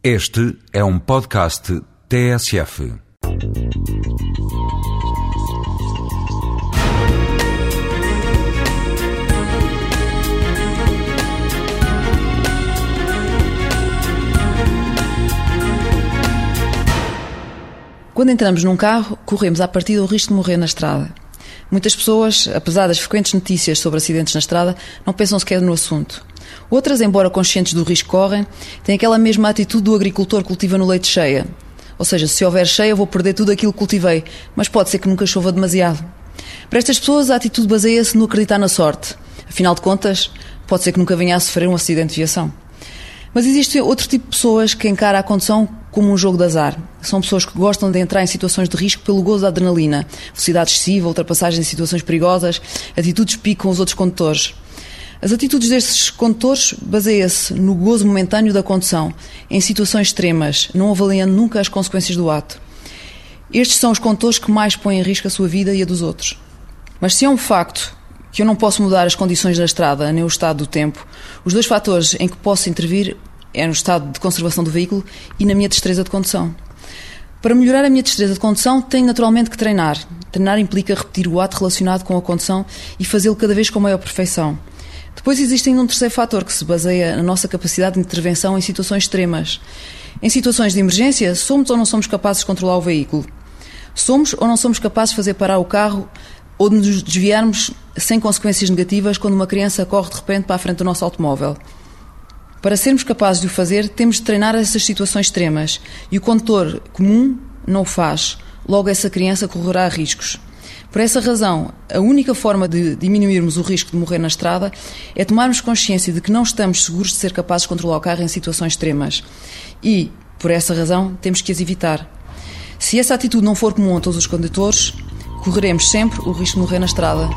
Este é um podcast TSF. Quando entramos num carro, corremos à partida o risco de morrer na estrada. Muitas pessoas, apesar das frequentes notícias sobre acidentes na estrada, não pensam sequer no assunto. Outras, embora conscientes do risco que correm, têm aquela mesma atitude do agricultor que cultiva no leite cheia. Ou seja, se houver cheia, vou perder tudo aquilo que cultivei, mas pode ser que nunca chova demasiado. Para estas pessoas, a atitude baseia-se no acreditar na sorte. Afinal de contas, pode ser que nunca venha a sofrer um acidente de viação. Mas existe outro tipo de pessoas que encara a condução como um jogo de azar. São pessoas que gostam de entrar em situações de risco pelo gozo da adrenalina, velocidade excessiva, ultrapassagens em situações perigosas, atitudes pico com os outros condutores. As atitudes destes condutores baseiam-se no gozo momentâneo da condução, em situações extremas, não avaliando nunca as consequências do ato. Estes são os condutores que mais põem em risco a sua vida e a dos outros. Mas se é um facto que eu não posso mudar as condições da estrada nem o estado do tempo, os dois fatores em que posso intervir é no estado de conservação do veículo e na minha destreza de condução. Para melhorar a minha destreza de condução, tenho naturalmente que treinar. Treinar implica repetir o ato relacionado com a condução e fazê-lo cada vez com maior perfeição. Depois existe ainda um terceiro fator que se baseia na nossa capacidade de intervenção em situações extremas. Em situações de emergência, somos ou não somos capazes de controlar o veículo? Somos ou não somos capazes de fazer parar o carro ou de nos desviarmos sem consequências negativas quando uma criança corre de repente para a frente do nosso automóvel? Para sermos capazes de o fazer, temos de treinar essas situações extremas e o condutor comum não o faz. Logo, essa criança correrá riscos. Por essa razão, a única forma de diminuirmos o risco de morrer na estrada é tomarmos consciência de que não estamos seguros de ser capazes de controlar o carro em situações extremas. E, por essa razão, temos que as evitar. Se essa atitude não for comum a todos os condutores, correremos sempre o risco de morrer na estrada.